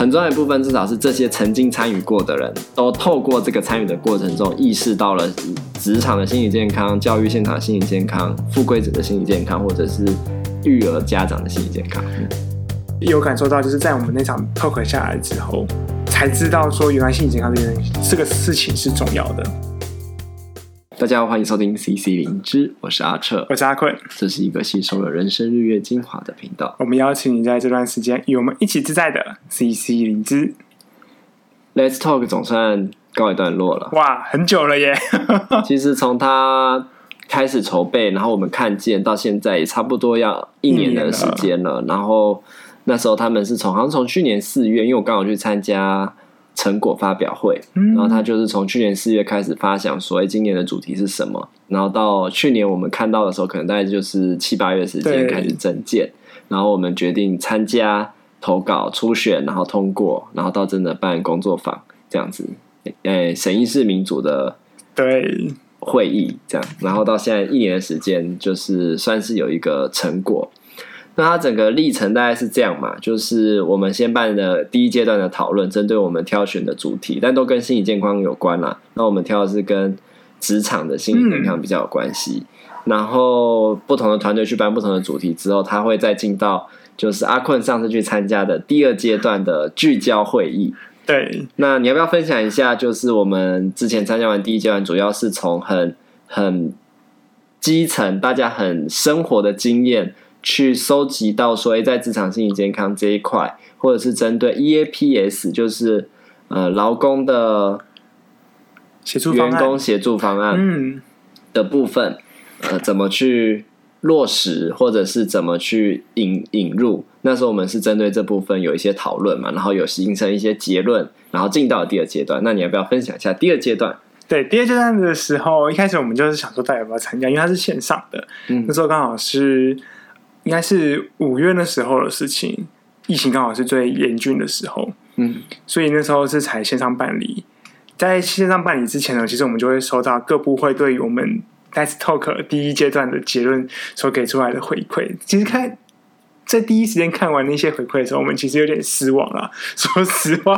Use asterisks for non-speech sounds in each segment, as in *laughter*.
很重要一部分，至少是这些曾经参与过的人都透过这个参与的过程中，意识到了职场的心理健康、教育现场的心理健康、富贵者的心理健康，或者是育儿家长的心理健康。有感受到，就是在我们那场 talk 下来之后，才知道说，原来心理健康这件这个事情是重要的。大家好，欢迎收听 CC 灵芝，我是阿彻，我是阿坤，这是一个吸收了人生日月精华的频道。我们邀请你在这段时间与我们一起自在的 CC 灵芝。Let's Talk 总算告一段落了，哇，很久了耶！*laughs* 其实从他开始筹备，然后我们看见到现在也差不多要一年的时间了。了然后那时候他们是从好像从去年四月，因为我刚好去参加。成果发表会，然后他就是从去年四月开始发想说，哎，今年的主题是什么？然后到去年我们看到的时候，可能大概就是七八月时间开始征件，然后我们决定参加投稿初选，然后通过，然后到真的办工作坊这样子，哎，审议式民主的对会议这样，然后到现在一年的时间，就是算是有一个成果。那它整个历程大概是这样嘛，就是我们先办的第一阶段的讨论，针对我们挑选的主题，但都跟心理健康有关啦。那我们挑的是跟职场的心理健康比较有关系。嗯、然后不同的团队去办不同的主题之后，他会再进到就是阿坤上次去参加的第二阶段的聚焦会议。对，那你要不要分享一下？就是我们之前参加完第一阶段，主要是从很很基层，大家很生活的经验。去收集到说，哎，在职场心理健康这一块，或者是针对 EAPS，就是呃劳工的协助员工协助方案嗯的部分，呃，怎么去落实，或者是怎么去引引入？那时候我们是针对这部分有一些讨论嘛，然后有形成一些结论，然后进到了第二阶段。那你要不要分享一下第二阶段？对，第二阶段的时候，一开始我们就是想说，大家要不要参加？因为它是线上的，嗯，那时候刚好是。应该是五月那时候的事情，疫情刚好是最严峻的时候，嗯，所以那时候是采线上办理。在线上办理之前呢，其实我们就会收到各部会对于我们 Let's Talk 第一阶段的结论所给出来的回馈。其实看在第一时间看完那些回馈的时候，我们其实有点失望啊，说实话。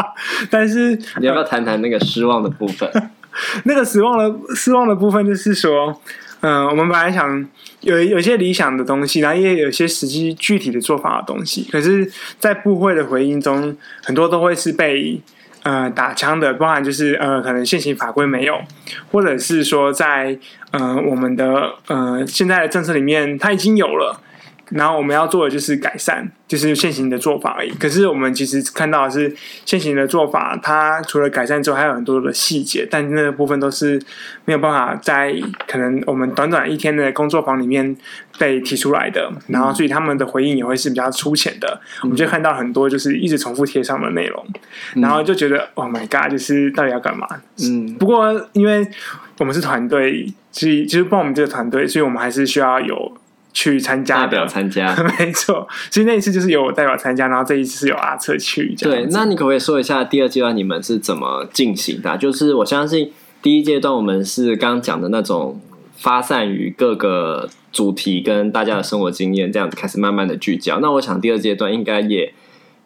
*laughs* 但是你要不要谈谈那个失望的部分？*laughs* 那个失望的失望的部分就是说。嗯，我们本来想有有些理想的东西，然后也有些实际具体的做法的东西，可是，在部会的回应中，很多都会是被呃打枪的，包含就是呃可能现行法规没有，或者是说在呃我们的呃现在的政策里面，它已经有了。然后我们要做的就是改善，就是现行的做法而已。可是我们其实看到的是现行的做法，它除了改善之后，还有很多的细节，但那个部分都是没有办法在可能我们短短一天的工作坊里面被提出来的。然后，所以他们的回应也会是比较粗浅的。我们就看到很多就是一直重复贴上的内容，然后就觉得 Oh my God，就是到底要干嘛？嗯。不过因为我们是团队，所以就是帮我们这个团队，所以我们还是需要有。去参加，代表参加，*laughs* 没错。所以那一次就是由我代表参加，然后这一次是有阿策去。对，那你可不可以说一下第二阶段你们是怎么进行的？就是我相信第一阶段我们是刚刚讲的那种发散于各个主题跟大家的生活经验这样子开始慢慢的聚焦。那我想第二阶段应该也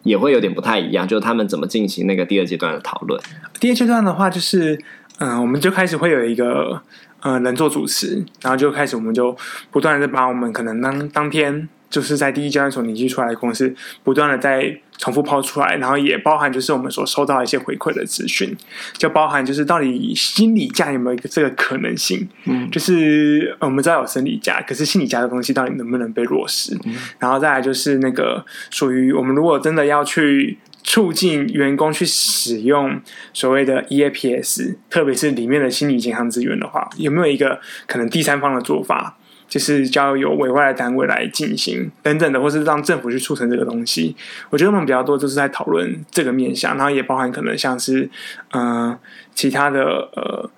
也会有点不太一样，就是他们怎么进行那个第二阶段的讨论。第二阶段的话，就是嗯、呃，我们就开始会有一个。呃，人做主持，然后就开始，我们就不断的把我们可能当当天就是在第一阶段所凝聚出来的公司，不断的在重复抛出来，然后也包含就是我们所收到一些回馈的资讯，就包含就是到底心理价有没有一个这个可能性？嗯，就是我们知道有生理价，可是心理价的东西到底能不能被落实？嗯，然后再来就是那个属于我们如果真的要去。促进员工去使用所谓的 EAPS，特别是里面的心理健康资源的话，有没有一个可能第三方的做法，就是交由委外的单位来进行等等的，或是让政府去促成这个东西？我觉得我们比较多就是在讨论这个面向，然后也包含可能像是嗯、其他的呃。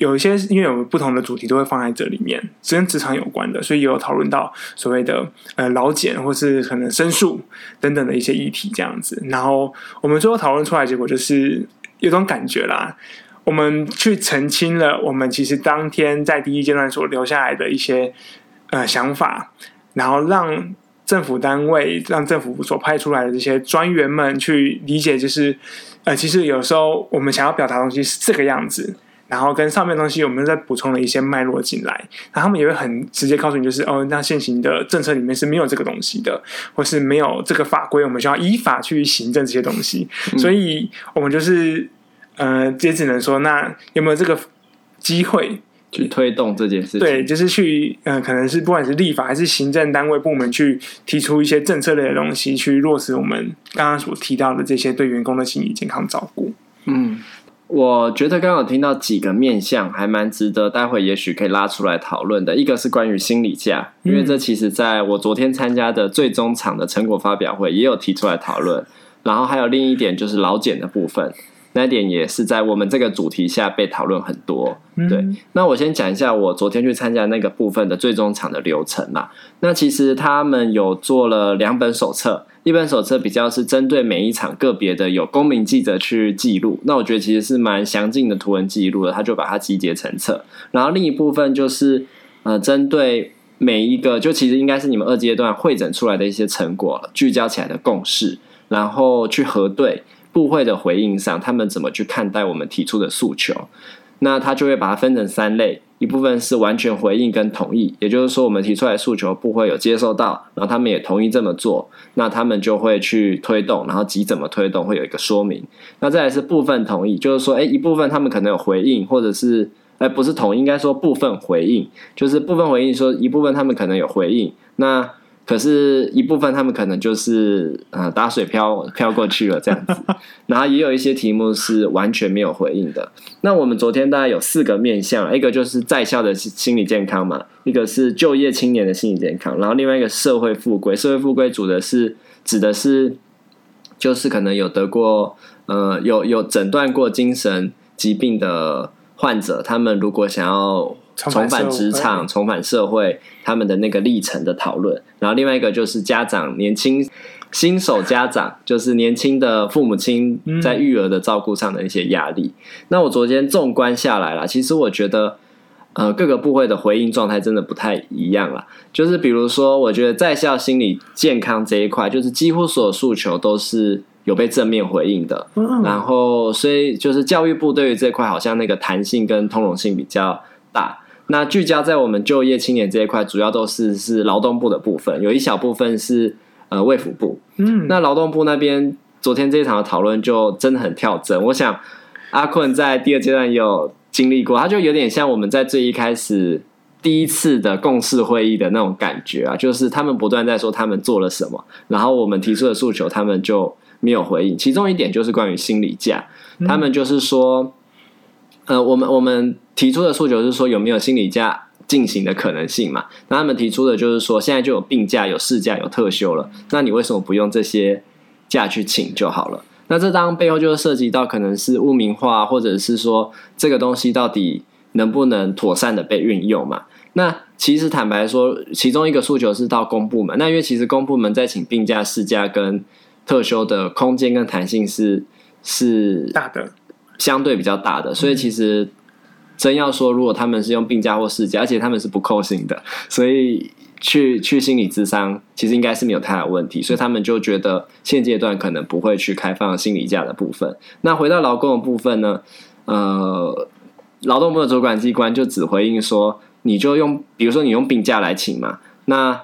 有一些，因为有不同的主题都会放在这里面，是跟职场有关的，所以也有讨论到所谓的呃老茧或是可能申诉等等的一些议题这样子。然后我们最后讨论出来结果就是有种感觉啦，我们去澄清了我们其实当天在第一阶段所留下来的一些呃想法，然后让政府单位，让政府所派出来的这些专员们去理解，就是呃，其实有时候我们想要表达的东西是这个样子。然后跟上面的东西，我们再补充了一些脉络进来，然后他们也会很直接告诉你，就是哦，那现行的政策里面是没有这个东西的，或是没有这个法规，我们需要依法去行政这些东西。嗯、所以，我们就是呃，也只能说，那有没有这个机会去推动这件事情？对，就是去呃，可能是不管是立法还是行政单位部门去提出一些政策类的东西，去落实我们刚刚所提到的这些对员工的心理健康照顾。嗯。我觉得刚刚有听到几个面向，还蛮值得待会也许可以拉出来讨论的。一个是关于心理价，因为这其实在我昨天参加的最终场的成果发表会也有提出来讨论。然后还有另一点就是老茧的部分。那一点也是在我们这个主题下被讨论很多。对，那我先讲一下我昨天去参加那个部分的最终场的流程啦。那其实他们有做了两本手册，一本手册比较是针对每一场个别的有公民记者去记录。那我觉得其实是蛮详尽的图文记录的，他就把它集结成册。然后另一部分就是呃，针对每一个，就其实应该是你们二阶段会诊出来的一些成果，聚焦起来的共识，然后去核对。部会的回应上，他们怎么去看待我们提出的诉求？那他就会把它分成三类：一部分是完全回应跟同意，也就是说，我们提出来诉求，部会有接受到，然后他们也同意这么做，那他们就会去推动，然后及怎么推动会有一个说明。那再来是部分同意，就是说，诶，一部分他们可能有回应，或者是，诶，不是同，应该说部分回应，就是部分回应，说一部分他们可能有回应，那。可是，一部分他们可能就是呃打水漂漂过去了这样子，*laughs* 然后也有一些题目是完全没有回应的。那我们昨天大概有四个面向，一个就是在校的心理健康嘛，一个是就业青年的心理健康，然后另外一个社会复归，社会复归主的是指的是就是可能有得过呃有有诊断过精神疾病的患者，他们如果想要。重返职场、重返社会，他们的那个历程的讨论。然后另外一个就是家长年轻新手家长，就是年轻的父母亲在育儿的照顾上的一些压力。嗯、那我昨天纵观下来啦，其实我觉得，呃，各个部会的回应状态真的不太一样啦。就是比如说，我觉得在校心理健康这一块，就是几乎所有诉求都是有被正面回应的。嗯、然后，所以就是教育部对于这块好像那个弹性跟通融性比较大。那聚焦在我们就业青年这一块，主要都是是劳动部的部分，有一小部分是呃卫福部。嗯，那劳动部那边昨天这一场的讨论就真的很跳针。我想阿坤在第二阶段也有经历过，他就有点像我们在最一开始第一次的共事会议的那种感觉啊，就是他们不断在说他们做了什么，然后我们提出的诉求他们就没有回应。其中一点就是关于心理价，他们就是说。呃，我们我们提出的诉求是说有没有心理假进行的可能性嘛？那他们提出的就是说，现在就有病假、有事假、有特休了，那你为什么不用这些假去请就好了？那这当背后就是涉及到可能是污名化，或者是说这个东西到底能不能妥善的被运用嘛？那其实坦白说，其中一个诉求是到公部门，那因为其实公部门在请病假、事假跟特休的空间跟弹性是是大的。相对比较大的，所以其实真要说，如果他们是用病假或事假，而且他们是不扣薪的，所以去去心理咨商，其实应该是没有太大问题。所以他们就觉得现阶段可能不会去开放心理假的部分。那回到劳工的部分呢？呃，劳动部的主管机关就只回应说，你就用，比如说你用病假来请嘛，那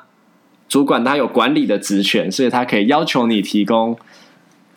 主管他有管理的职权，所以他可以要求你提供。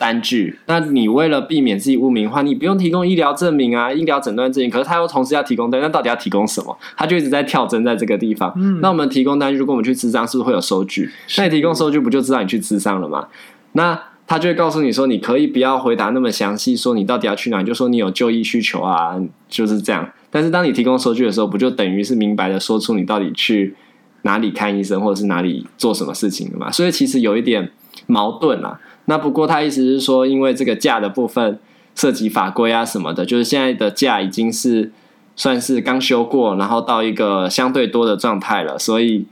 单据，那你为了避免自己污名化，你不用提供医疗证明啊，医疗诊断证明。可是他又同时要提供单，那到底要提供什么？他就一直在跳针在这个地方。嗯，那我们提供单据，如果我们去咨商，是不是会有收据？那你提供收据，不就知道你去咨商了吗？那他就会告诉你说，你可以不要回答那么详细，说你到底要去哪，你就说你有就医需求啊，就是这样。但是当你提供收据的时候，不就等于是明白的说出你到底去哪里看医生，或者是哪里做什么事情了嘛？所以其实有一点矛盾啦。那不过他意思是说，因为这个假的部分涉及法规啊什么的，就是现在的假已经是算是刚修过，然后到一个相对多的状态了，所以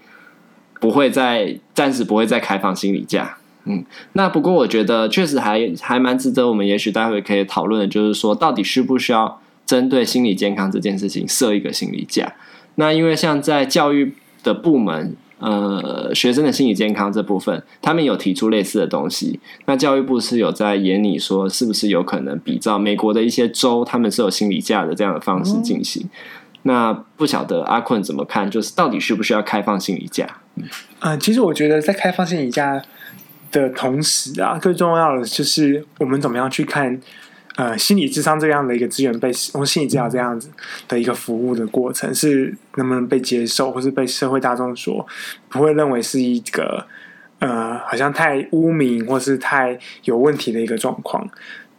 不会再暂时不会再开放心理假。嗯，那不过我觉得确实还还蛮值得我们也许待会可以讨论的，就是说到底需不需要针对心理健康这件事情设一个心理假？那因为像在教育的部门。呃学生的心理健康这部分，他们有提出类似的东西。那教育部是有在研拟说，是不是有可能比照美国的一些州，他们是有心理假的这样的方式进行。嗯、那不晓得阿坤怎么看？就是到底需不需要开放心理假？嗯、呃，其实我觉得在开放心理假的同时啊，最重要的就是我们怎么样去看。呃，心理智商这样的一个资源被使用，心理治疗这样子的一个服务的过程，是能不能被接受，或是被社会大众所不会认为是一个呃，好像太污名或是太有问题的一个状况。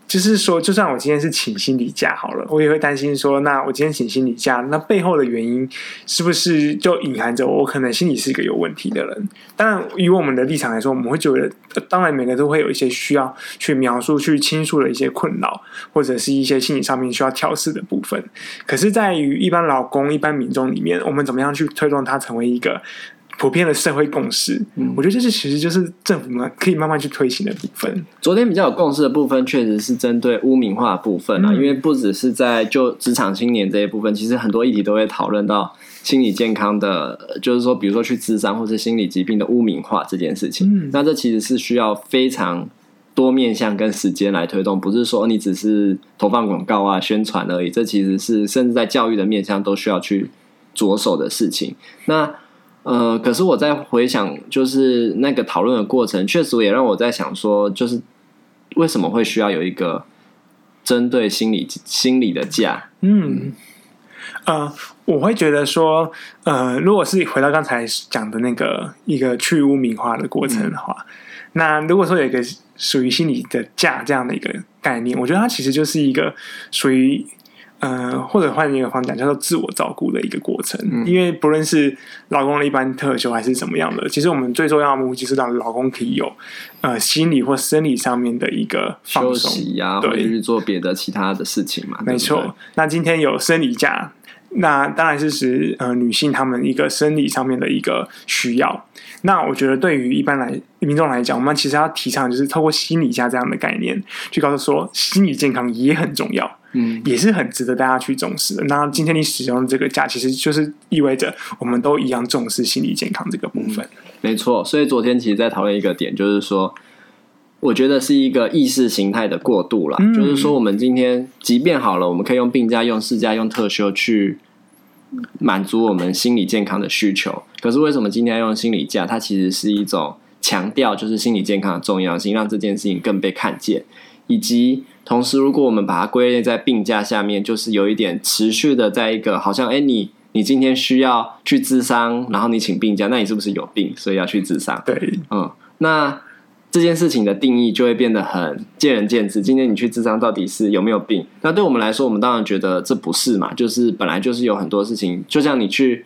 就是说，就算我今天是请心理假好了，我也会担心说，那我今天请心理假，那背后的原因是不是就隐含着我可能心理是一个有问题的人？当然，以我们的立场来说，我们会觉得，当然每个都会有一些需要去描述、去倾诉的一些困扰，或者是一些心理上面需要调试的部分。可是，在于一般老公、一般民众里面，我们怎么样去推动他成为一个？普遍的社会共识，嗯，我觉得这是其实就是政府嘛可以慢慢去推行的部分。昨天比较有共识的部分，确实是针对污名化的部分啊，嗯，因为不只是在就职场青年这一部分，其实很多议题都会讨论到心理健康的，就是说，比如说去智商或是心理疾病的污名化这件事情。嗯，那这其实是需要非常多面向跟时间来推动，不是说你只是投放广告啊、宣传而已。这其实是甚至在教育的面向都需要去着手的事情。那呃，可是我在回想，就是那个讨论的过程，确实也让我在想说，就是为什么会需要有一个针对心理心理的假？嗯，呃，我会觉得说，呃，如果是回到刚才讲的那个一个去污名化的过程的话，嗯、那如果说有一个属于心理的价这样的一个概念，我觉得它其实就是一个属于。呃，或者换一个方讲，叫做自我照顾的一个过程。嗯、因为不论是老公的一般特休还是怎么样的，其实我们最重要的目的就是让老公可以有呃心理或生理上面的一个放松休息呀，对，去做别的其他的事情嘛。没错。那今天有生理假，那当然是指呃女性她们一个生理上面的一个需要。那我觉得对于一般来民众来讲，我们其实要提倡就是透过心理家这样的概念，去告诉说心理健康也很重要。嗯，也是很值得大家去重视的。那今天你使用这个假，其实就是意味着我们都一样重视心理健康这个部分。嗯，没错，所以昨天其实，在讨论一个点，就是说，我觉得是一个意识形态的过渡啦。嗯，就是说，我们今天即便好了，我们可以用病假、用事假、用特休去满足我们心理健康的需求。可是为什么今天要用心理假？它其实是一种强调，就是心理健康的重要性，让这件事情更被看见，以及。同时，如果我们把它归类在病假下面，就是有一点持续的，在一个好像，哎，你你今天需要去治伤，然后你请病假，那你是不是有病，所以要去治伤？对，嗯，那这件事情的定义就会变得很见仁见智。今天你去智商到底是有没有病？那对我们来说，我们当然觉得这不是嘛，就是本来就是有很多事情，就像你去，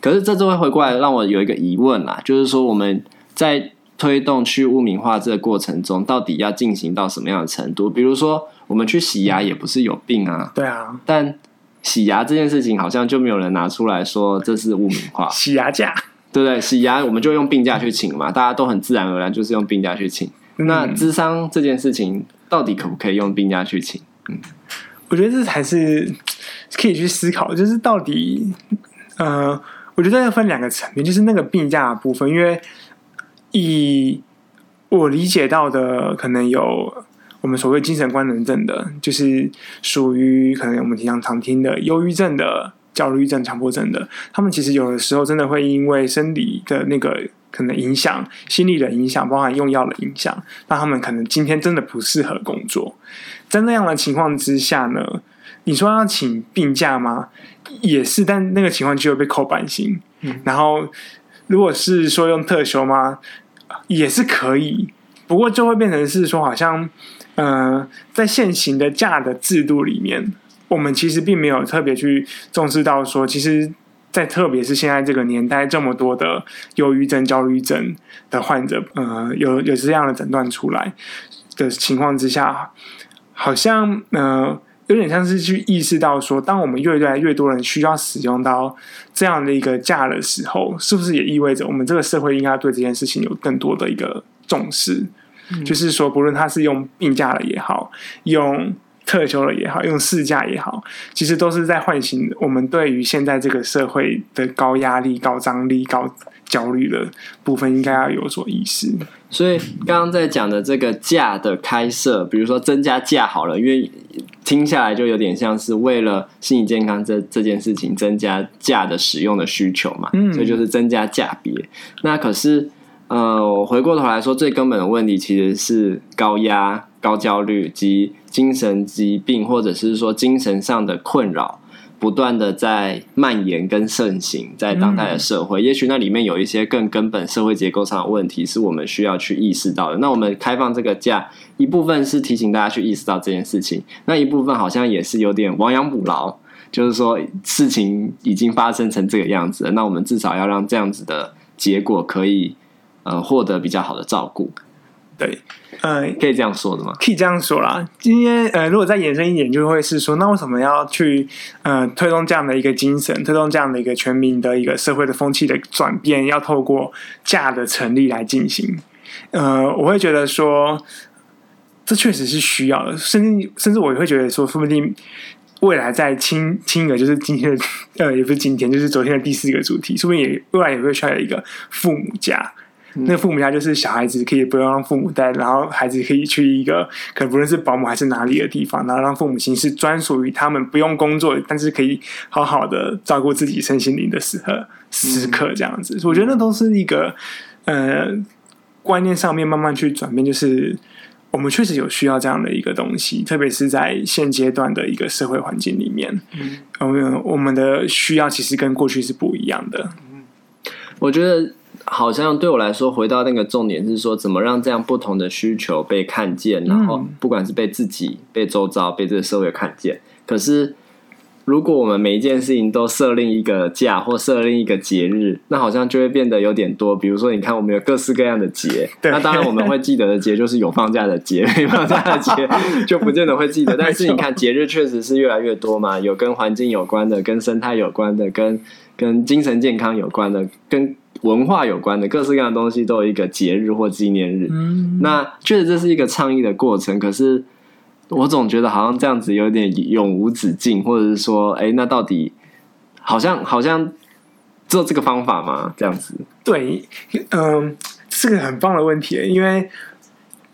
可是这就会回过来让我有一个疑问啦，就是说我们在。推动去污名化这个过程中，到底要进行到什么样的程度？比如说，我们去洗牙也不是有病啊，对啊。但洗牙这件事情好像就没有人拿出来说这是污名化。*laughs* 洗牙假，对不对？洗牙我们就用病假去请嘛，大家都很自然而然就是用病假去请。嗯、那智商这件事情到底可不可以用病假去请？嗯，我觉得这才是可以去思考，就是到底，呃，我觉得要分两个层面，就是那个病假的部分，因为。以我理解到的，可能有我们所谓精神官能症的，就是属于可能我们经常常听的忧郁症的、焦虑症、强迫症的。他们其实有的时候真的会因为生理的那个可能影响、心理的影响，包含用药的影响，那他们可能今天真的不适合工作。在那样的情况之下呢，你说要请病假吗？也是，但那个情况就会被扣半薪。嗯，然后如果是说用特休吗？也是可以，不过就会变成是说，好像，呃，在现行的假的制度里面，我们其实并没有特别去重视到说，其实，在特别是现在这个年代，这么多的忧郁症、焦虑症的患者，呃，有有这样的诊断出来的情况之下，好像，呃。有点像是去意识到说，当我们越来越多人需要使用到这样的一个假的时候，是不是也意味着我们这个社会应该对这件事情有更多的一个重视？嗯、就是说，不论他是用病假了也好，用特休了也好，用事假也好，其实都是在唤醒我们对于现在这个社会的高压力、高张力、高焦虑的部分，应该要有所意识。所以刚刚在讲的这个假的开设，比如说增加假好了，因为听下来就有点像是为了心理健康这这件事情增加假的使用的需求嘛，嗯，所以就是增加假别。那可是呃，我回过头来说，最根本的问题其实是高压。高焦虑及精神疾病，或者是说精神上的困扰，不断的在蔓延跟盛行在当代的社会。嗯、也许那里面有一些更根本社会结构上的问题，是我们需要去意识到的。那我们开放这个假，一部分是提醒大家去意识到这件事情，那一部分好像也是有点亡羊补牢，就是说事情已经发生成这个样子了，那我们至少要让这样子的结果可以呃获得比较好的照顾。对，呃，可以这样说的吗？可以这样说啦。今天，呃，如果再延伸一点，就会是说，那为什么要去，呃，推动这样的一个精神，推动这样的一个全民的一个社会的风气的转变，要透过价的成立来进行？呃，我会觉得说，这确实是需要的，甚至甚至我也会觉得说，说不定未来在轻轻的，就是今天的，呃，也不是今天，就是昨天的第四个主题，说不定也未来也会出来一个父母假。那父母家就是小孩子可以不用让父母带，然后孩子可以去一个可能不论是保姆还是哪里的地方，然后让父母亲是专属于他们不用工作，但是可以好好的照顾自己身心灵的时刻时刻这样子。我觉得那都是一个呃观念上面慢慢去转变，就是我们确实有需要这样的一个东西，特别是在现阶段的一个社会环境里面，嗯，我们的需要其实跟过去是不一样的。我觉得。好像对我来说，回到那个重点是说，怎么让这样不同的需求被看见，然后不管是被自己、被周遭、被这个社会看见。可是，如果我们每一件事情都设定一个假或设定一个节日，那好像就会变得有点多。比如说，你看，我们有各式各样的节，那当然我们会记得的节就是有放假的节，*laughs* 没放假的节就不见得会记得。*laughs* 但是你看，节日确实是越来越多嘛，有跟环境有关的，跟生态有关的，跟跟精神健康有关的，跟文化有关的各式各样的东西都有一个节日或纪念日，嗯、那确实这是一个倡议的过程。可是我总觉得好像这样子有点永无止境，或者是说，哎，那到底好像好像只有这个方法吗？这样子？对，嗯、呃，是个很棒的问题，因为。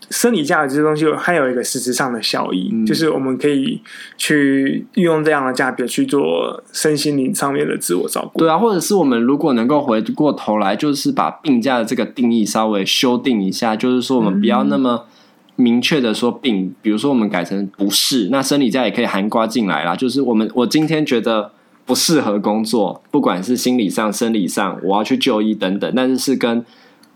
生理价的这些东西，还有一个实质上的效益，嗯、就是我们可以去运用这样的价别去做身心灵上面的自我照顾。对啊，或者是我们如果能够回过头来，就是把病假的这个定义稍微修订一下，就是说我们不要那么明确的说病，嗯、比如说我们改成不适，那生理假也可以含刮进来啦。就是我们我今天觉得不适合工作，不管是心理上、生理上，我要去就医等等，但是是跟。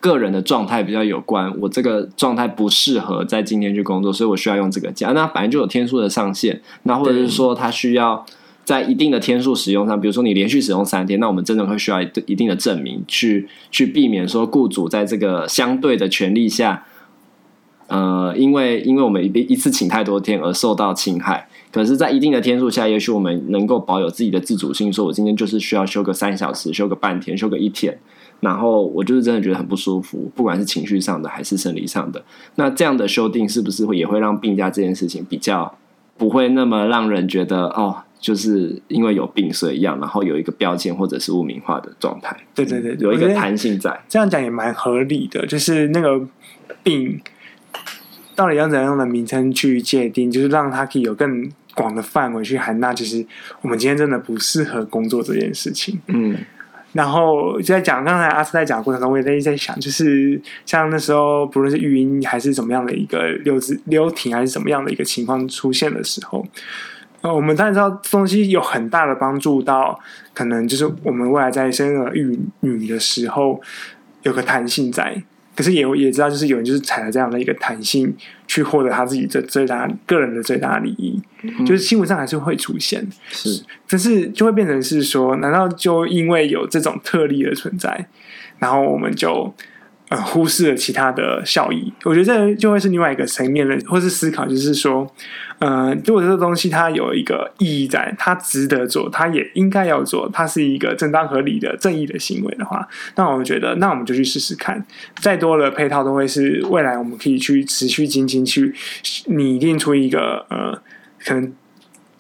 个人的状态比较有关，我这个状态不适合在今天去工作，所以我需要用这个假。那反正就有天数的上限，那或者是说他需要在一定的天数使用上，比如说你连续使用三天，那我们真的会需要一定的证明，去去避免说雇主在这个相对的权利下，呃，因为因为我们一一次请太多天而受到侵害。可是，在一定的天数下，也许我们能够保有自己的自主性，说我今天就是需要休个三小时，休个半天，休个一天。然后我就是真的觉得很不舒服，不管是情绪上的还是生理上的。那这样的修订是不是会也会让病假这件事情比较不会那么让人觉得哦，就是因为有病所以要，然后有一个标签或者是污名化的状态？对对对，有一个弹性在。这样讲也蛮合理的，就是那个病到底要怎样的名称去界定，就是让它可以有更广的范围去涵纳，就是我们今天真的不适合工作这件事情。嗯。然后就在讲，刚才阿斯在讲的过程中，我也在在想，就是像那时候，不论是育婴还是怎么样的一个留职留停，还是怎么样的一个情况出现的时候，呃，我们当然知道这东西有很大的帮助到，可能就是我们未来在生儿育女的时候有个弹性在。可是也也知道，就是有人就是踩了这样的一个弹性，去获得他自己的最大个人的最大利益，嗯、就是新闻上还是会出现，是，但是就会变成是说，难道就因为有这种特例的存在，然后我们就？呃，忽视了其他的效益，我觉得这就会是另外一个层面的，或是思考，就是说，呃，如果这个东西它有一个意义在，它值得做，它也应该要做，它是一个正当合理的正义的行为的话，那我们觉得，那我们就去试试看。再多的配套都会是未来我们可以去持续精进去拟定出一个呃可能。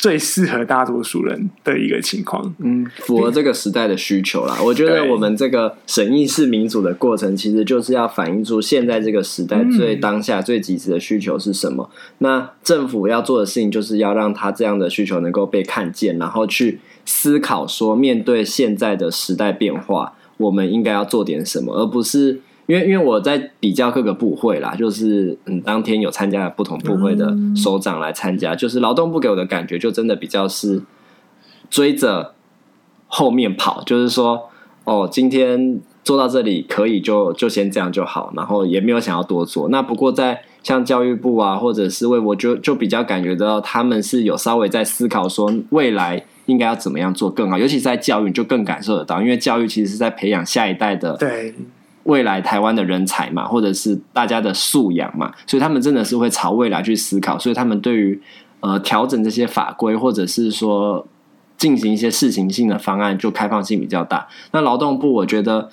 最适合大多数人的一个情况，嗯，符合这个时代的需求啦。我觉得我们这个审议式民主的过程，其实就是要反映出现在这个时代最当下、最及时的需求是什么。嗯。那政府要做的事情，就是要让他这样的需求能够被看见，然后去思考说，面对现在的时代变化，我们应该要做点什么，而不是。因为因为我在比较各个部会啦，就是嗯，当天有参加不同部会的首长来参加，就是劳动部给我的感觉就真的比较是追着后面跑，就是说哦，今天做到这里可以就就先这样就好，然后也没有想要多做。那不过在像教育部啊，或者是为我就就比较感觉到他们是有稍微在思考说未来应该要怎么样做更好，尤其是在教育就更感受得到，因为教育其实是在培养下一代的对。未来台湾的人才嘛，或者是大家的素养嘛，所以他们真的是会朝未来去思考，所以他们对于呃调整这些法规，或者是说进行一些试行性的方案，就开放性比较大。那劳动部，我觉得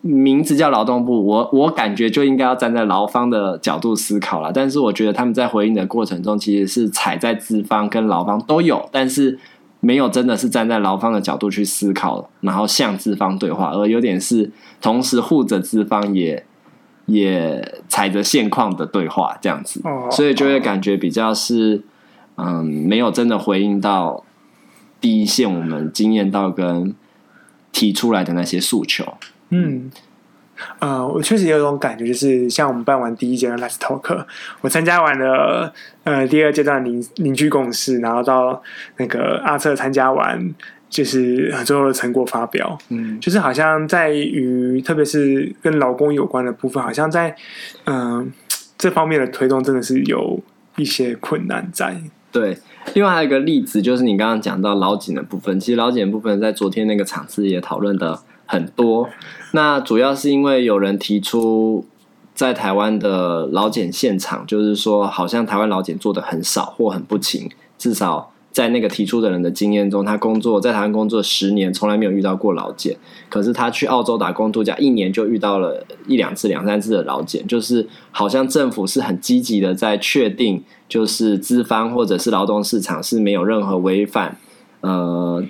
名字叫劳动部，我我感觉就应该要站在劳方的角度思考了。但是我觉得他们在回应的过程中，其实是踩在资方跟劳方都有，但是。没有真的是站在劳方的角度去思考，然后向资方对话，而有点是同时护着资方也也踩着现况的对话这样子，所以就会感觉比较是嗯，没有真的回应到第一线我们经验到跟提出来的那些诉求，嗯。呃，我确实有一种感觉，就是像我们办完第一阶段 Let's Talk，我参加完了呃第二阶段凝凝聚共识，然后到那个阿策参加完，就是最后的成果发表，嗯，就是好像在于特别是跟劳工有关的部分，好像在嗯、呃、这方面的推动真的是有一些困难在。对，另外还有一个例子，就是你刚刚讲到劳检的部分，其实劳检的部分在昨天那个场次也讨论的很多。那主要是因为有人提出，在台湾的老检现场，就是说，好像台湾老检做的很少或很不勤。至少在那个提出的人的经验中，他工作在台湾工作十年，从来没有遇到过老检。可是他去澳洲打工度假，一年就遇到了一两次、两三次的老检。就是好像政府是很积极的在确定，就是资方或者是劳动市场是没有任何违反，呃。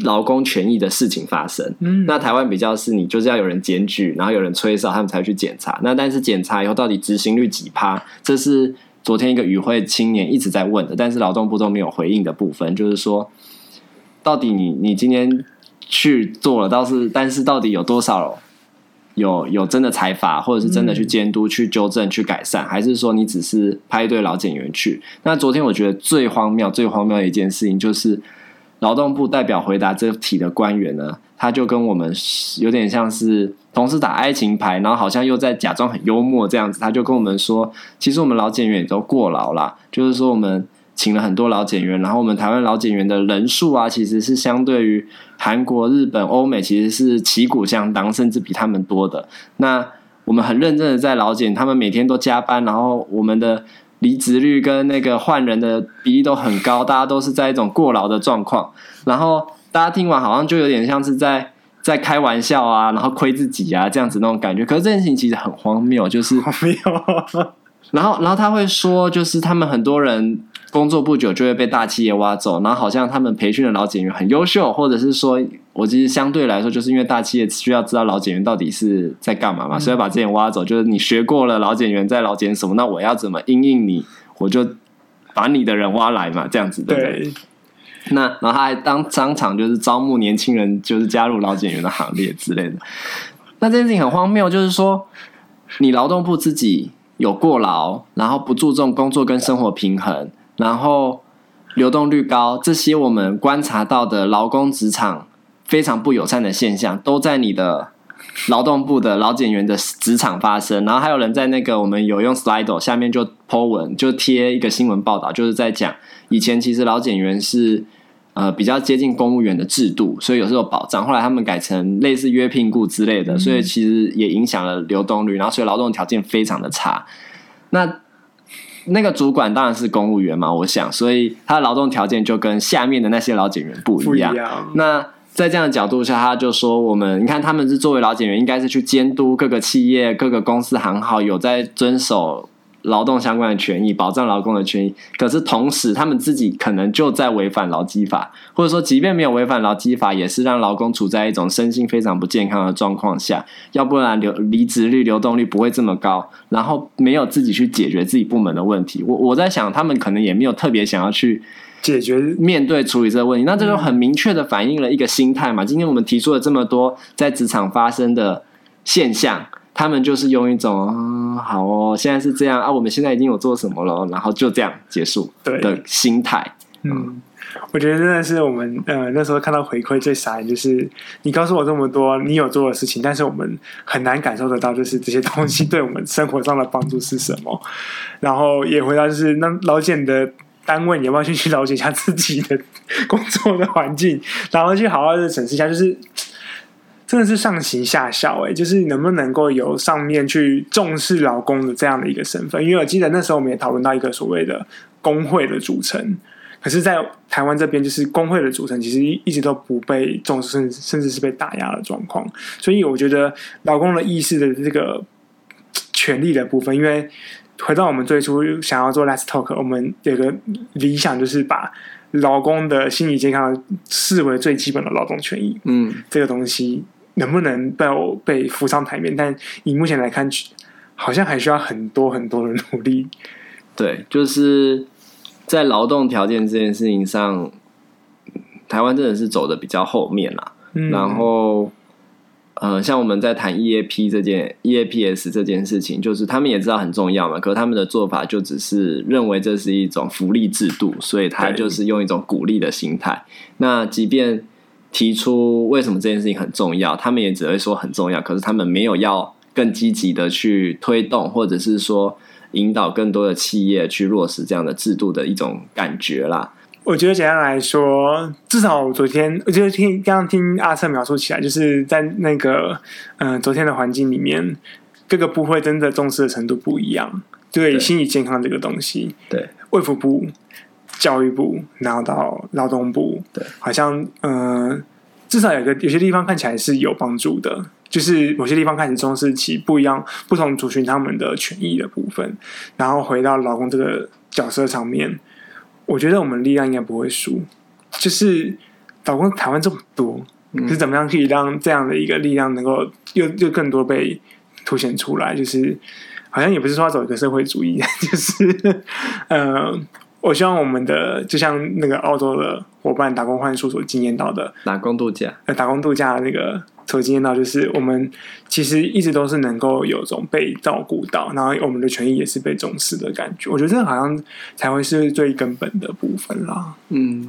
劳工权益的事情发生，嗯，那台湾比较是你就是要有人检举，然后有人吹哨，他们才去检查。那但是检查以后到底执行率几趴？这是昨天一个与会青年一直在问的，但是劳动部都没有回应的部分，就是说，到底你你今天去做了，倒是但是到底有多少有有真的裁罚，或者是真的去监督、去纠正、去改善，还是说你只是派一堆老检员去？那昨天我觉得最荒谬、最荒谬的一件事情就是。劳动部代表回答这题的官员呢，他就跟我们有点像是同时打爱情牌，然后好像又在假装很幽默这样子。他就跟我们说，其实我们劳检员也都过劳啦，就是说我们请了很多劳检员，然后我们台湾劳检员的人数啊，其实是相对于韩国、日本、欧美其实是旗鼓相当，甚至比他们多的。那我们很认真的在劳检，他们每天都加班，然后我们的。离职率跟那个换人的比例都很高，大家都是在一种过劳的状况。然后大家听完好像就有点像是在在开玩笑啊，然后亏自己啊这样子那种感觉。可是这件事情其实很荒谬，就是荒谬。*laughs* 然后然后他会说，就是他们很多人。工作不久就会被大企业挖走，然后好像他们培训的老警员很优秀，或者是说，我其实相对来说，就是因为大企业需要知道老检员到底是在干嘛嘛，嗯、所以把这些人挖走。就是你学过了老检员在老检什么，那我要怎么应应你，我就把你的人挖来嘛，这样子对不对？对。那然后他还当当场就是招募年轻人，就是加入老检员的行列之类的。那这件事情很荒谬，就是说你劳动部自己有过劳，然后不注重工作跟生活平衡。然后流动率高，这些我们观察到的劳工职场非常不友善的现象，都在你的劳动部的老检员的职场发生。然后还有人在那个我们有用 Slido 下面就 po 文，就贴一个新闻报道，就是在讲以前其实老检员是呃比较接近公务员的制度，所以有时候有保障。后来他们改成类似约聘雇之类的，所以其实也影响了流动率，然后所以劳动条件非常的差。那那个主管当然是公务员嘛，我想，所以他的劳动条件就跟下面的那些老检员不一样。不一样。那在这样的角度下，他就说：我们你看，他们是作为劳检员，应该是去监督各个企业、各个公司行号有在遵守劳动相关的权益，保障劳工的权益。可是同时，他们自己可能就在违反劳基法，或者说，即便没有违反劳基法，也是让劳工处在一种身心非常不健康的状况下。要不然流离职率、流动率不会这么高。然后没有自己去解决自己部门的问题。我我在想，他们可能也没有特别想要去解决、面对、处理这个问题。那这就很明确的反映了一个心态嘛。今天我们提出了这么多在职场发生的现象。他们就是用一种啊，好哦，现在是这样啊，我们现在已经有做什么了，然后就这样结束的心态。嗯，我觉得真的是我们呃那时候看到回馈最傻眼，就是你告诉我这么多你有做的事情，但是我们很难感受得到，就是这些东西对我们生活上的帮助是什么。然后也回答就是，那老简的单位你要不要先去了解一下自己的工作的环境，*laughs* 然后去好好的审视一下，就是。真的是上行下效哎，就是能不能够由上面去重视劳工的这样的一个身份？因为我记得那时候我们也讨论到一个所谓的工会的组成，可是，在台湾这边，就是工会的组成其实一直都不被重视，甚至甚至是被打压的状况。所以，我觉得劳工的意识的这个权利的部分，因为回到我们最初想要做 Let's Talk，我们有个理想就是把劳工的心理健康视为最基本的劳动权益。嗯，这个东西。能不能被被浮上台面？但以目前来看，好像还需要很多很多的努力。对，就是在劳动条件这件事情上，台湾真的是走的比较后面啦。嗯、然后，呃，像我们在谈 EAP 这件 EAPS 这件事情，就是他们也知道很重要嘛，可是他们的做法就只是认为这是一种福利制度，所以他就是用一种鼓励的心态。那即便提出为什么这件事情很重要，他们也只会说很重要，可是他们没有要更积极的去推动，或者是说引导更多的企业去落实这样的制度的一种感觉啦。我觉得简单来说，至少昨天，我觉得听刚刚听阿策描述起来，就是在那个嗯、呃、昨天的环境里面，各个部会真的重视的程度不一样。对心理健康这个东西，对卫福部。教育部，然后到劳动部，对，好像嗯、呃，至少有个有些地方看起来是有帮助的，就是某些地方开始重视起不一样、不同族群他们的权益的部分，然后回到劳工这个角色上面，我觉得我们力量应该不会输。就是打工台湾这么多，嗯、是怎么样可以让这样的一个力量能够又又更多被凸显出来？就是好像也不是说要走一个社会主义，*laughs* 就是嗯。呃我希望我们的就像那个澳洲的伙伴打工换宿所经验到的打工度假，呃，打工度假的那个所经验到，就是我们其实一直都是能够有种被照顾到，然后我们的权益也是被重视的感觉。我觉得这好像才会是最根本的部分啦。嗯，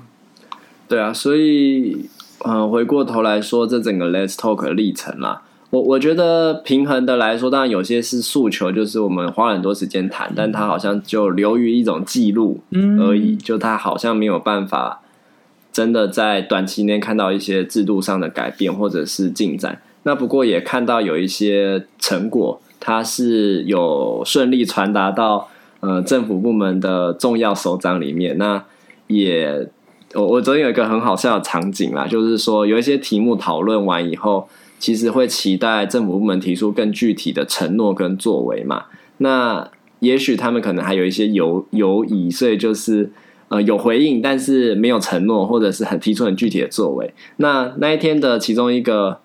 对啊，所以呃，回过头来说，这整个 Let's Talk 的历程啦。我我觉得平衡的来说，当然有些是诉求，就是我们花了很多时间谈，但它好像就流于一种记录而已，就它好像没有办法真的在短期内看到一些制度上的改变或者是进展。那不过也看到有一些成果，它是有顺利传达到呃政府部门的重要首长里面。那也我我昨天有一个很好笑的场景啦，就是说有一些题目讨论完以后。其实会期待政府部门提出更具体的承诺跟作为嘛？那也许他们可能还有一些犹犹疑，所以就是呃有回应，但是没有承诺，或者是很提出很具体的作为。那那一天的其中一个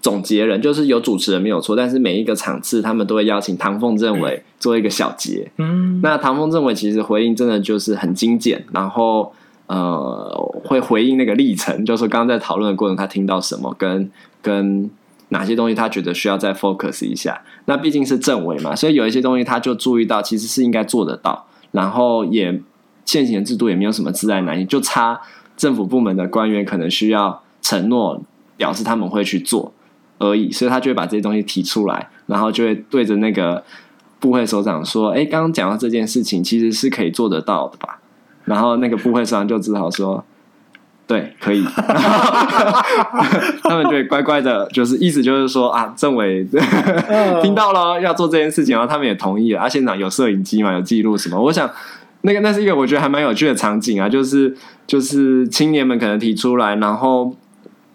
总结人就是有主持人没有错，但是每一个场次他们都会邀请唐凤政委 *clears throat* 做一个小结。嗯，那唐凤政委其实回应真的就是很精简，然后呃会回应那个历程，就是刚刚在讨论的过程他听到什么跟。跟哪些东西他觉得需要再 focus 一下？那毕竟是政委嘛，所以有一些东西他就注意到，其实是应该做得到。然后也现行的制度也没有什么自然难易，就差政府部门的官员可能需要承诺，表示他们会去做而已。所以他就会把这些东西提出来，然后就会对着那个部会首长说：“哎，刚刚讲到这件事情，其实是可以做得到的吧？”然后那个部会首长就只好说。对，可以，*laughs* 他们就会乖乖的，就是意思就是说啊，政委 *laughs* 听到了要做这件事情，然后他们也同意了。啊，现场有摄影机嘛，有记录什么？我想那个那是一个我觉得还蛮有趣的场景啊，就是就是青年们可能提出来，然后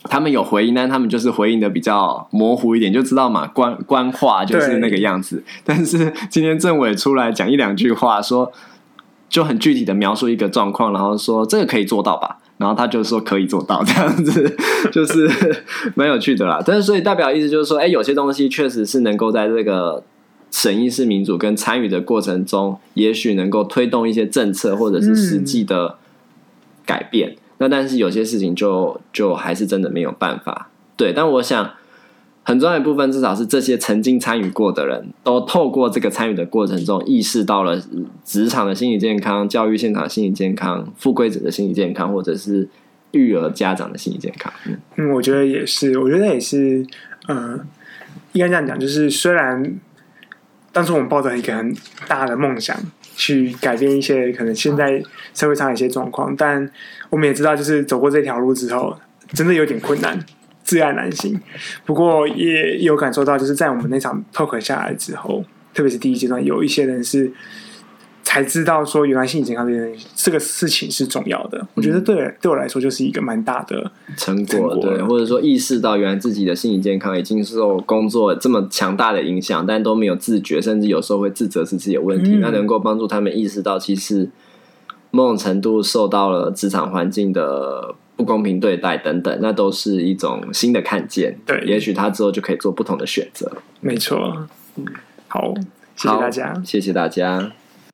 他们有回应，但他们就是回应的比较模糊一点，就知道嘛，官官话就是那个样子。但是今天政委出来讲一两句话，说就很具体的描述一个状况，然后说这个可以做到吧？然后他就说可以做到，这样子就是 *laughs* 蛮有趣的啦。但是所以代表意思就是说，哎，有些东西确实是能够在这个审议式民主跟参与的过程中，也许能够推动一些政策或者是实际的改变。那但是有些事情就就还是真的没有办法，对。但我想很重要一部分，至少是这些曾经参与过的人都透过这个参与的过程中，意识到了职场的心理健康、教育现场的心理健康、富贵者的心理健康，或者是育儿家长的心理健康。嗯，我觉得也是，我觉得也是，嗯、呃，应该这样讲，就是虽然当初我们抱着一个很大的梦想。去改变一些可能现在社会上的一些状况，但我们也知道，就是走过这条路之后，真的有点困难，自爱难行。不过也有感受到，就是在我们那场 talk 下来之后，特别是第一阶段，有一些人是。才知道说，原来心理健康这件这个事情是重要的。嗯、我觉得对对我来说就是一个蛮大的成果，对，或者说意识到原来自己的心理健康已经受工作这么强大的影响，但都没有自觉，甚至有时候会自责是自己有问题。嗯、那能够帮助他们意识到，其实某种程度受到了职场环境的不公平对待等等，那都是一种新的看见。对，也许他之后就可以做不同的选择。没错。好，谢谢大家，谢谢大家。